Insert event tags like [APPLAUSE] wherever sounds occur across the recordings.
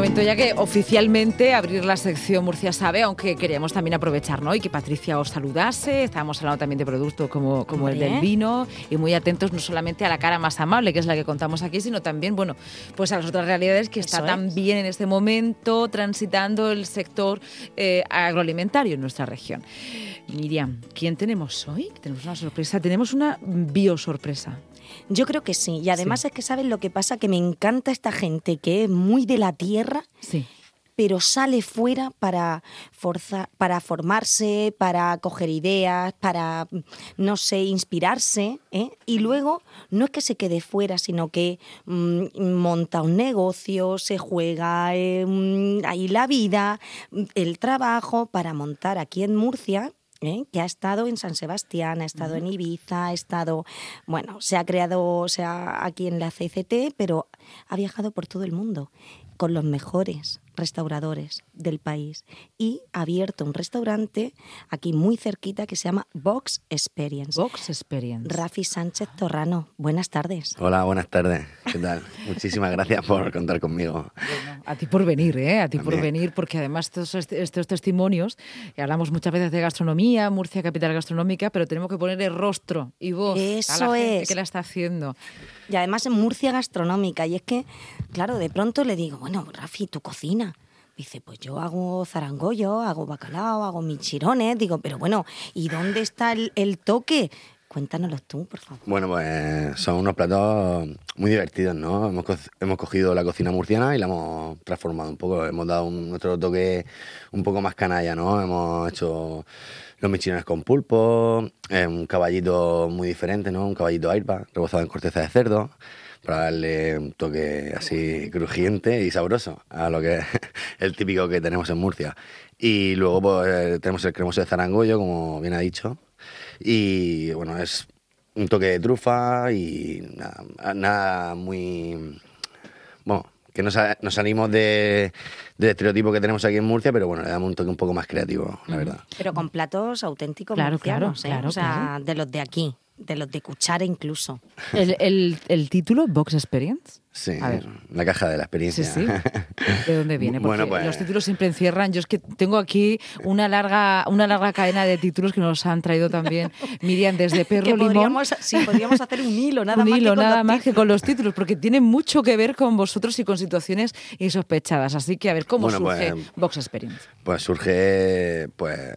momento ya que oficialmente abrir la sección Murcia Sabe, aunque queríamos también aprovechar, ¿no? Y que Patricia os saludase. Estábamos hablando también de productos como, como el del vino y muy atentos no solamente a la cara más amable, que es la que contamos aquí, sino también, bueno, pues a las otras realidades que está también en este momento transitando el sector eh, agroalimentario en nuestra región. Miriam, ¿quién tenemos hoy? Tenemos una sorpresa, tenemos una biosorpresa. Yo creo que sí. Y además es que sabes lo que pasa, que me encanta esta gente que es muy de la tierra. pero sale fuera para, para formarse, para coger ideas, para, no sé, inspirarse. ¿eh? Y luego no es que se quede fuera, sino que mm, monta un negocio, se juega eh, mm, ahí la vida, el trabajo para montar aquí en Murcia ¿eh? que ha estado en San Sebastián, ha estado en Ibiza, ha estado, bueno, se ha creado, o sea, aquí en la CCT, pero ha viajado por todo el mundo con los mejores restauradores del país y ha abierto un restaurante aquí muy cerquita que se llama Box Experience. Box Experience. Rafi Sánchez Torrano, buenas tardes. Hola, buenas tardes. ¿Qué tal? Muchísimas gracias por contar conmigo. a ti por venir, ¿eh? A ti por venir, porque además estos, estos testimonios, hablamos muchas veces de gastronomía, Murcia capital gastronómica, pero tenemos que ponerle rostro y voz Eso a la gente es. que la está haciendo. Y además en Murcia gastronómica. Y es que, claro, de pronto le digo, bueno, Rafi, tu cocina. Dice, pues yo hago zarangollo, hago bacalao, hago michirones. Digo, pero bueno, ¿y dónde está el, toque? Cuéntanoslo tú, por favor. Bueno, pues son unos platos muy divertidos, ¿no? Hemos, hemos cogido la cocina murciana y la hemos transformado un poco. Hemos dado un, nuestro toque un poco más canalla, ¿no? Hemos hecho los michirones con pulpo, un caballito muy diferente, ¿no? Un caballito aipa, rebozado en corteza de cerdo, para darle un toque así crujiente y sabroso a lo que es [LAUGHS] el típico que tenemos en Murcia. Y luego pues, eh, tenemos el cremoso de zarangollo, como bien ha dicho. Y bueno, es un toque de trufa y nada, nada muy... Bueno, que nos, salimos de, del estereotipo que tenemos aquí en Murcia, pero bueno, le damos un toque un poco más creativo, la verdad. Pero con platos auténticos claro, murcianos, claro, ¿eh? o sea, de los de aquí de los de cuchara incluso. ¿El, el, título, Box Experience? Sí, la caja de la experiencia. Sí, sí. ¿De dónde viene? [LAUGHS] Porque pues los títulos siempre encierran. Yo es que tengo aquí una larga, una larga cadena de títulos que nos han traído también Miriam desde Perro Limón. Sí, podríamos hacer un hilo, nada [LAUGHS] un más. hilo, que con nada más que con los títulos, porque tiene mucho que ver con vosotros y con situaciones insospechadas. Así que a ver, ¿cómo surge pues, Box Experience? Pues surge, pues,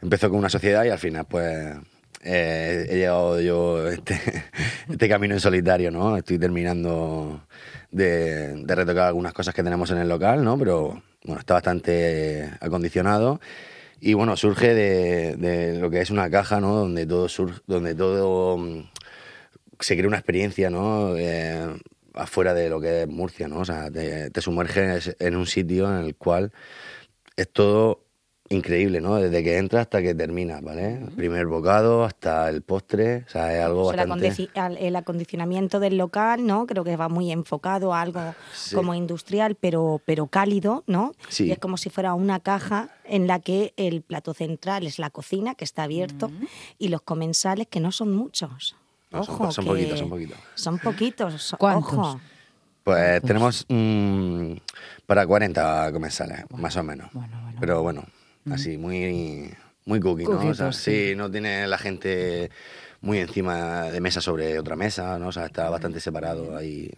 empezó con una sociedad y al final, pues eh, he llegado yo este, [LAUGHS] este camino en solitario, ¿no? Estoy terminando de, retocar algunas cosas que tenemos en el local, ¿no? Pero bueno, está bastante acondicionado. Y bueno, surge de, lo que es una caja, ¿no? Donde todo, donde todo mm, se crea una experiencia, ¿no? Eh, afuera de lo que es Murcia, ¿no? O sea, te, te sumerges en un sitio en el cual es todo increíble, ¿no? Desde que entra hasta que termina, ¿vale? Primer bocado hasta el postre, o sea, es algo bastante... El acondicionamiento del local, ¿no? Creo que va muy enfocado a algo como industrial, pero, pero cálido, ¿no? Sí. Y es como si fuera una caja en la que el plato central es la cocina, que está abierto, y los comensales, que no son muchos. Ojo, son, poquitos, son poquitos. Son poquitos, ¿Cuántos? Ojo. Pues tenemos mm, para 40 comensales, más o menos. Pero bueno, así, muy, muy cookie, ¿no? sí. no tiene la gente muy encima de mesa sobre otra mesa, ¿no? O sea, está bastante separado ahí.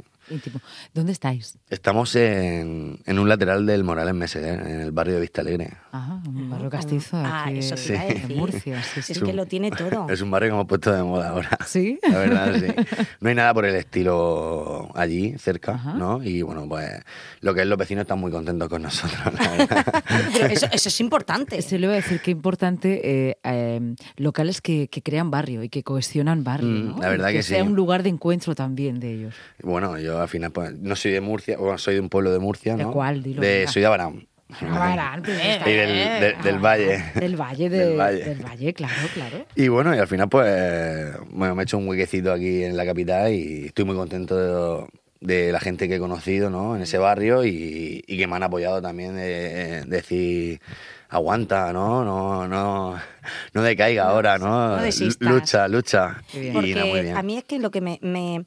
¿Dónde estáis? Estamos en, en, un lateral del Morales Meseder, en el barrio de Vista Alegre. Ajá, un barrio castizo ah, aquí eso sí. en Murcia. Sí, sí. Es que lo tiene todo. [LAUGHS] Es un barrio que hemos puesto de moda ahora. ¿Sí? [LAUGHS] La verdad, sí. No hay nada por el estilo allí, cerca, ¿no? Y bueno, pues lo que es los vecinos están muy contentos con nosotros, [LAUGHS] Pero eso, eso, es importante. Se le voy a decir que importante eh, eh, locales que, que, crean barrio y que cohesionan barrio, mm, ¿no? La verdad que, que sea un lugar de encuentro tamén de ellos. Bueno, yo al final pues, no soy de Murcia, bueno, soy de un pueblo de Murcia, ¿no? ¿De cuál? Dilo, de, soy de Abarán. Abarán, y del, del, valle. Del valle, [LAUGHS] del valle. Del valle, claro, claro. Y bueno, y al final pues, bueno, me he hecho un huequecito aquí en la capital y estoy muy contento de, la gente que he conocido, ¿no? En ese barrio y, y que me han apoyado también de, decir aguanta, ¿no? No, no, no decaiga ahora, ¿no? no lucha, lucha. Porque a mí es que lo que me, me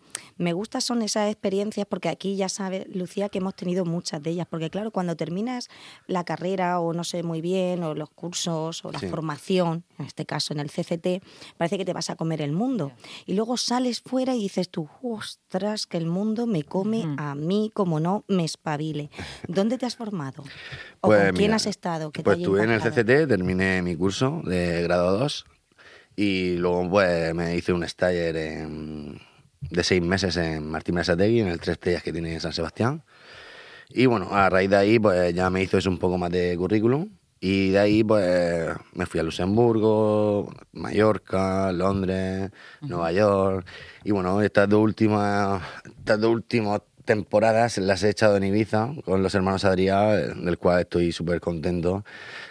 gusta son esas experiencias porque aquí ya sabe Lucía que hemos tenido muchas de ellas, porque claro, cuando terminas la carrera o no sé muy bien, o los cursos o la formación, en este caso en el CCT, parece que te vas a comer el mundo. Y luego sales fuera y dices tú, ostras, que el mundo me come a mí como no me espabile. ¿Dónde te has formado? ¿O con pues quién has estado? pues estuve en el CCT, terminé mi curso de grado 2 y luego pues me hice un staller de seis meses en Martín Mesategui, en el Tres Estrellas que tiene San Sebastián. Y bueno, a raíz de ahí pues ya me hizo eso un poco más de currículum. Y de ahí pues me fui a Luxemburgo, Mallorca, Londres, Nueva York. Y bueno, estas dos últimas, estas dos últimas temporadas las he echado en Ibiza con los hermanos Adrián, del cual estoy súper contento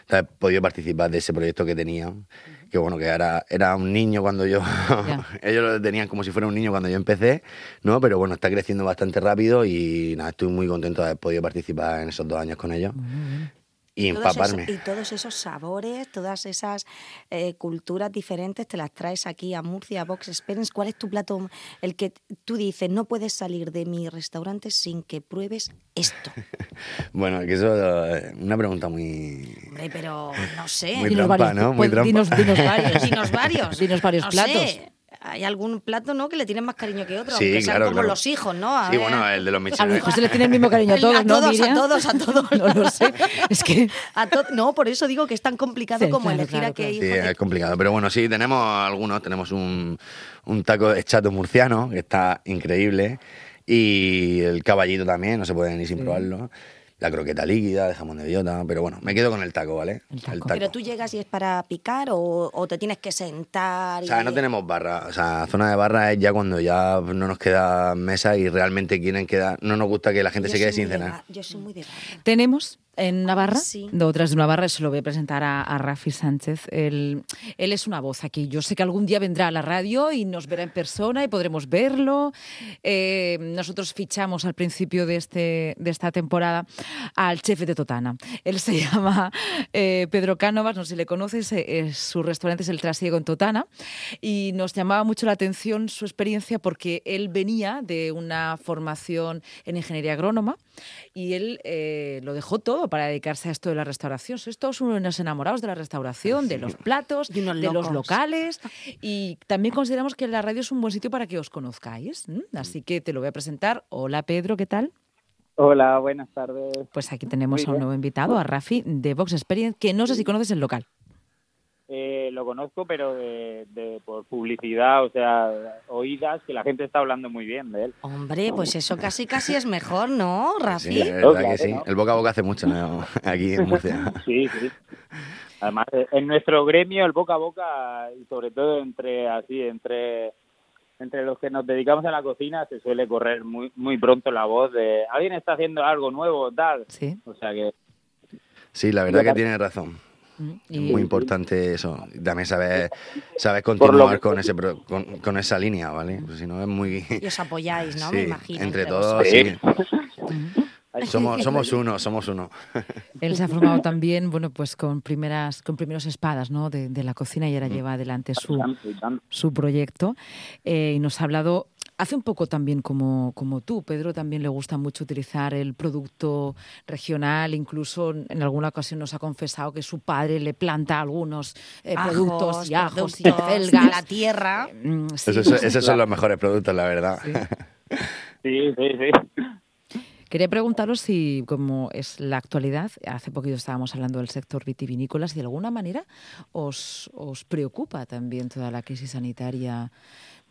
haber podido participar de ese proyecto que tenía que bueno, que era, era un niño cuando yo, [LAUGHS] ellos lo tenían como si fuera un niño cuando yo empecé, ¿no? Pero bueno, está creciendo bastante rápido y nada, estoy muy contento de haber podido participar en esos dos años con ellos y empaparme. y todos esos sabores, todas esas eh, culturas diferentes, te las traes aquí a Murcia, a Box Experience. ¿Cuál es tu plato, el que tú dices, no puedes salir de mi restaurante sin que pruebes esto? [LAUGHS] bueno, que eso es eh, una pregunta muy... Hombre, pero no sé. Muy trampa, ¿no? Muy trampa. [LAUGHS] Dinos, varios. dinos varios. Dinos varios platos hay algún plato, ¿no? Que le tienen más cariño que otro, sí, aunque sean como los hijos, ¿no? sí, bueno, el de los A los hijos se le tiene el mismo cariño a [LAUGHS] todos, ¿no? A todos, a todos, a [LAUGHS] todos. no lo sé. Es que... [LAUGHS] no, por eso digo que es tan complicado como elegir a qué hijo. Sí, es complicado. Pero bueno, sí, tenemos algunos. Tenemos un, un taco de chato murciano, que está increíble. Y el caballito también, no se puede ni sin probarlo la croqueta líquida de jamón de bellota, pero bueno, me quedo con el taco, ¿vale? El taco. Pero tú llegas y es para picar o, te tienes que sentar. O sea, no tenemos barra, o sea, zona de barra es ya cuando ya no nos queda mesa y realmente quieren quedar, no nos gusta que la gente se quede sin cenar. Yo soy muy de barra. Tenemos en Navarra, sí. de otras de Navarra, se lo voy a presentar a, Rafi Sánchez. Él, él, es una voz aquí. Yo sé que algún día vendrá a la radio y nos verá en persona y podremos verlo. Eh, nosotros fichamos al principio de, este, de esta temporada al chef de Totana. Él se [LAUGHS] llama eh, Pedro Cánovas, no sé si le conoces, eh, su restaurante es el Trasiego en Totana y nos llamaba mucho la atención su experiencia porque él venía de una formación en ingeniería agrónoma y él lo dejó todo para dedicarse a esto de la restauración. Sois todos unos enamorados de la restauración, de los platos, de, los locales. [LAUGHS] Y también consideramos que la radio es un buen sitio para que os conozcáis. Así que te lo voy a presentar. Hola Pedro, ¿qué tal? Hola, buenas tardes. Pues aquí tenemos a un nuevo invitado, a Rafi de Vox Experience, que no sé si conoces el local. Eh, lo conozco, pero de, por publicidad, o sea, oídas, que la gente está hablando muy bien de él. Hombre, pues eso casi casi es mejor, ¿no, Rafi? Sí, verdad que sí. El boca a boca hace mucho [LAUGHS] aquí en Murcia. sí, sí. Además, en nuestro gremio, el boca a boca, y sobre todo entre así, entre entre los que nos dedicamos a la cocina, se suele correr muy muy pronto la voz de alguien está haciendo algo nuevo, tal. Sí. O sea que. Sí, la verdad que tiene razón. Muy importante eso. También sabes, sabes continuar con, ese, con, esa línea, ¿vale? Pues si no es muy... Y os apoyáis, ¿no? Me [LAUGHS] imagino. Entre, todos, sí. [LAUGHS] Somos, somos uno, somos uno. [LAUGHS] Él se ha formado también, bueno, pues con primeras, con primeros espadas, ¿no? De, la cocina y ahora lleva adelante su, su proyecto. Eh, y nos ha hablado Hace un poco también como, como tú, Pedro, también le gusta mucho utilizar el producto regional, incluso en alguna ocasión nos ha confesado que su padre le planta algunos eh, productos y ajos y felgas. la tierra. Eh, mm, esos son los mejores productos, la verdad. Sí, sí, sí. Quería preguntaros si, como es la actualidad, hace poquito estábamos hablando del sector vitivinícola, si de alguna manera os, os preocupa también toda la crisis sanitaria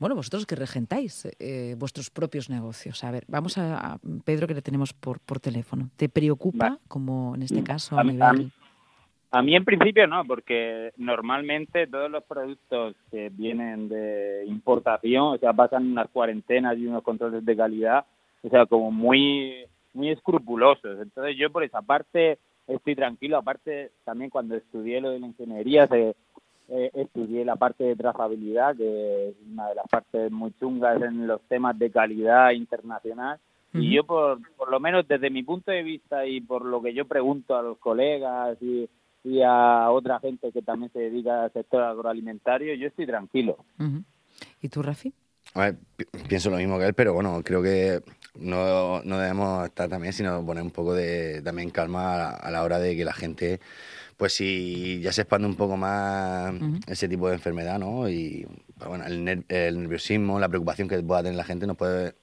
bueno, vosotros que regentáis eh, vuestros propios negocios. A ver, vamos a, Pedro que le tenemos por, por teléfono. ¿Te preocupa, como en este mm, caso, a, nivel... A mí, en principio no, porque normalmente todos los productos que vienen de importación, o sea, pasan unas cuarentenas y unos controles de calidad, o sea, como muy, muy escrupulosos. Entonces yo por esa parte estoy tranquilo. Aparte, también cuando estudié lo de la ingeniería, se, eh, estudié la parte de trazabilidad, que es una de las partes muy chungas en los temas de calidad internacional. Y yo, por, por lo menos desde mi punto de vista y por lo que yo pregunto a los colegas y, y a otra gente que también se dedica al sector agroalimentario, yo estoy tranquilo. ¿Y tú, Rafi? pienso lo mismo que él, pero bueno, creo que no, no debemos estar también, sino poner un poco de también calma a la, hora de que la gente, pues si ya se expande un poco más ese tipo de enfermedad, ¿no? Y bueno, el, nerviosismo, la preocupación que pueda tener la gente nos puede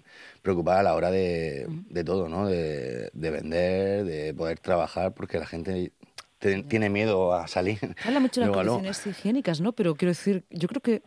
preocupar a la hora de, de todo, ¿no? De, de, vender, de poder trabajar, porque la gente tiene miedo a salir. Habla mucho de [LAUGHS] las condiciones higiénicas, ¿no? Pero quiero decir, yo creo que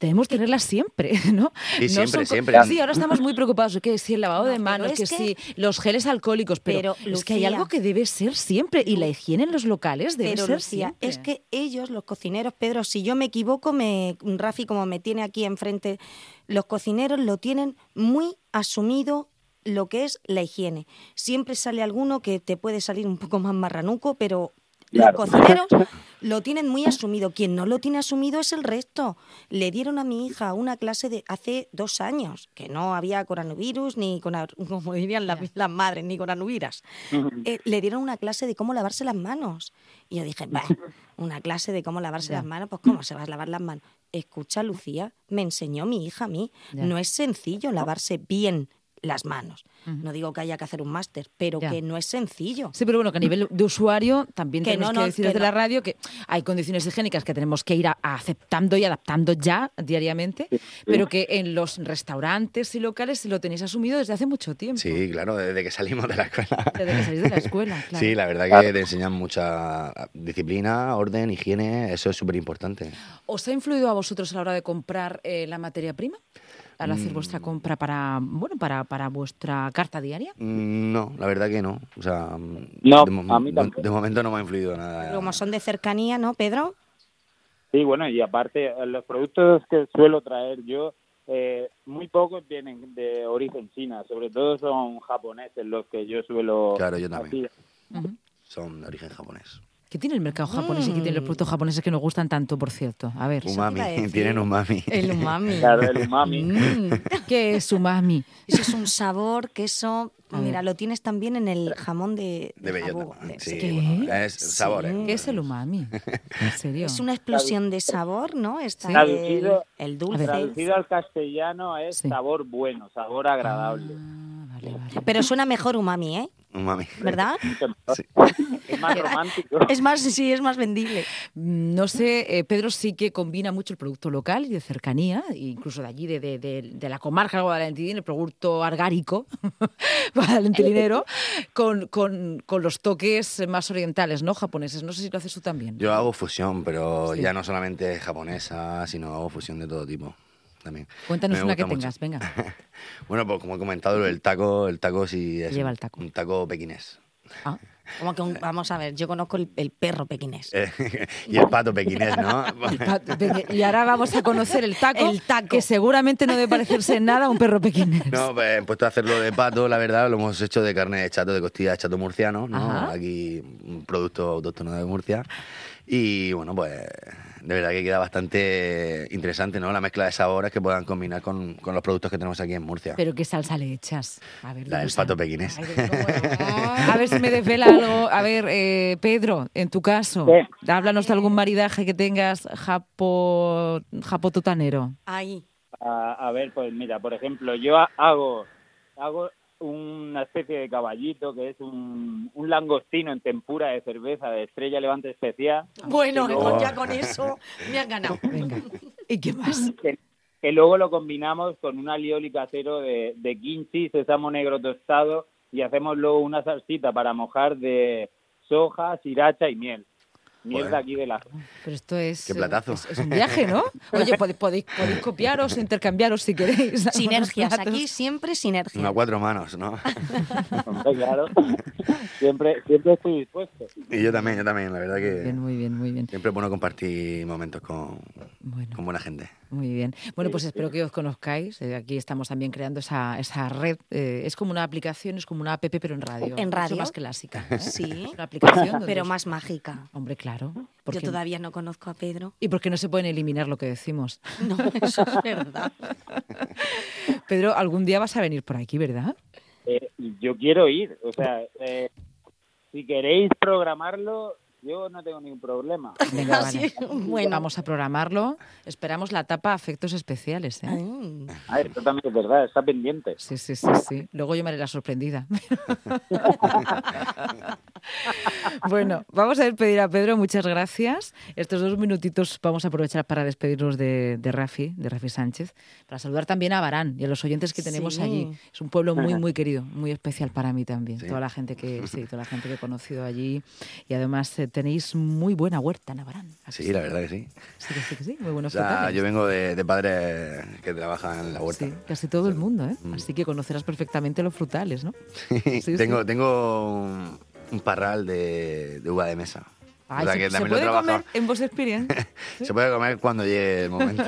debemos tenerlas siempre, [LAUGHS] ¿no? Y siempre, siempre. Sí, ahora estamos muy preocupados que si el lavado de manos, que, si los geles alcohólicos, pero, es que hay algo que debe ser siempre y la higiene en los locales debe ser siempre. Es que ellos, los cocineros, Pedro, si yo me equivoco, me Rafi como me tiene aquí enfrente, los cocineros lo tienen muy asumido lo que es la higiene. Siempre sale alguno que te puede salir un poco más marranuco, pero los cocineros [LAUGHS] lo tienen muy asumido. Quien no lo tiene asumido es el resto. Le dieron a mi hija una clase de hace dos años, que no había coronavirus, ni con, como dirían las, madres, ni coronavirus. Eh, le dieron una clase de cómo lavarse las manos. Y yo dije, [LAUGHS] una clase de cómo lavarse las manos, pues cómo se va a lavar las manos. Escucha, Lucía, me enseñó mi hija a mí. No es sencillo lavarse bien las manos. No digo que haya que hacer un máster, pero que no es sencillo. Sí, pero bueno, que a nivel de usuario también tenemos que decir desde la radio que hay condiciones higiénicas que tenemos que ir aceptando y adaptando ya diariamente, pero que en los restaurantes y locales se lo tenéis asumido desde hace mucho tiempo. Sí, claro, desde que salimos de la escuela. Desde que salís de la escuela, [LAUGHS] claro. Sí, la verdad que te enseñan mucha disciplina, orden, higiene, eso es súper importante. ¿Os ha influido a vosotros a la hora de comprar eh, la materia prima? Al hacer vuestra mm. compra para bueno para, para vuestra carta diaria? Mm, no, la verdad que no. O sea, no, de, de, momento no me ha influido nada. como son de cercanía, ¿no, Pedro? Sí, bueno, y aparte, los productos que suelo traer yo, eh, muy pocos vienen de origen china, sobre todo son japoneses los que yo suelo... Claro, yo también. Son de origen japonés. ¿Qué tiene el mercado japonés y qué tienen los productos japoneses que nos gustan tanto, por cierto? A ver. Umami, tienen umami. El umami. Claro, el umami. [LAUGHS] Mm. ¿Qué es umami? Eso es un sabor, queso. Mira, lo tienes también en el jamón de, de, bellota. Sí, ¿Qué? es sabor. ¿eh? ¿Qué es el umami? ¿En serio? Es una explosión de sabor, ¿no? Está traducido, el, dulce. Traducido al castellano es sabor bueno, sabor agradable. Ah, vale, vale. Pero suena mejor umami, ¿eh? Umami. ¿Verdad? Sí. Es más [LAUGHS] romántico. Es más, sí, es más vendible. Mm, no sé, eh, Pedro sí que combina mucho el producto local y de cercanía, incluso de allí, de, de, de, la comarca de Guadalentidín, el producto argárico [LAUGHS] guadalentinero, con, con, con, los toques más orientales, ¿no? Japoneses. No sé si lo haces tú también. Yo hago fusión, pero ya no solamente japonesa, sino hago fusión de todo tipo. También. Cuéntanos una que tengas, venga. [LAUGHS] bueno, pues como he comentado, el taco, el taco sí es Lleva el taco. un taco pequinés. Ah. Como que vamos a ver, yo conozco el, perro pequinés. [LAUGHS] Y el pato pequinés, ¿no? [LAUGHS] y ahora vamos a conocer el taco, el taco, que seguramente no debe parecerse en nada a un perro pequinés. No, pues he puesto a hacerlo de pato, la verdad, lo hemos hecho de carne de chato, de costilla de chato murciano, ¿no? Aquí un producto autóctono de Murcia. Y bueno, pues de verdad que queda bastante interesante, ¿no? La mezcla de sabores que puedan combinar con, con los productos que tenemos aquí en Murcia. ¿Pero qué salsa le echas? A ver, la del pato pequinés. [LAUGHS] a ver si me desvela algo. A ver, eh, Pedro, en tu caso, háblanos de algún maridaje que tengas japo, japotutanero. Ahí. A, a ver, pues mira, por ejemplo, yo hago, hago una especie de caballito que es un, un, langostino en tempura de cerveza de estrella levante especial. Bueno, ya con eso me han ganado. [LAUGHS] Venga. ¿Y qué más? Que, luego lo combinamos con un alioli casero de, de kimchi, sésamo negro tostado y hacemos luego una salsita para mojar de soja, sriracha y miel mierda aquí de la... Pero esto es... Qué platazo. Es, un viaje, ¿no? [LAUGHS] Oye, podéis, podéis, copiaros, intercambiaros si queréis. [LAUGHS] Sinergias, aquí siempre sinergia. Una cuatro manos, ¿no? claro. [LAUGHS] Siempre, siempre estoy dispuesto. Y yo también, yo también, la verdad que... Bien, muy bien, muy bien. Siempre bueno compartir momentos con, con buena gente. Muy bien. Bueno, pues espero que os conozcáis. Eh, aquí estamos también creando esa, esa red. Eh, es como una aplicación, es como una app, pero en radio. En radio. más clásica. ¿eh? Sí. Una aplicación. Pero más mágica. Hombre, claro. Yo todavía no conozco a Pedro. Y porque no se pueden eliminar lo que decimos. No, eso es verdad. [LAUGHS] Pedro, algún día vas a venir por aquí, ¿verdad? yo quiero ir. O sea, si queréis programarlo, yo no tengo ningún problema. [LAUGHS] Venga, vale. bueno. Vamos a programarlo. Esperamos la tapa Afectos Especiales. ¿eh? Ah, esto también es verdad, está pendiente. Sí, sí, sí, sí. Luego yo me haré la sorprendida. [LAUGHS] [LAUGHS] bueno, vamos a despedir a Pedro. Muchas gracias. Estos dos minutitos vamos a aprovechar para despedirnos de, Rafi, de Rafi Sánchez, para saludar también a Barán y a los oyentes que tenemos allí. Es un pueblo muy, [LAUGHS] muy querido, muy especial para mí también. Toda la gente que, sí, toda la gente que he conocido allí y además eh, tenéis muy buena huerta en Abarán. Sí, la verdad que sí. Sí, sí, sí, muy buenos o Yo vengo de, de, padres que trabajan en la huerta. Sí, casi todo el mundo, ¿eh? Mm. Así que conocerás perfectamente los frutales, ¿no? [LAUGHS] tengo, tengo un, parral de, de uva de mesa se, puede comer en vos Experience? [LAUGHS] se puede comer cuando llegue el momento.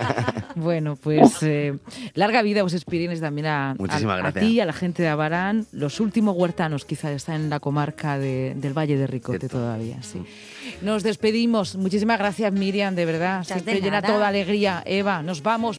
[LAUGHS] bueno, pues eh, larga vida vos Experience también a, a, ti, a la gente de Abarán, los últimos huertanos quizás están en la comarca del Valle de Ricote todavía. Sí. Mm. Nos despedimos. Muchísimas gracias Miriam, de verdad. Siempre llena toda alegría. Eva, nos vamos.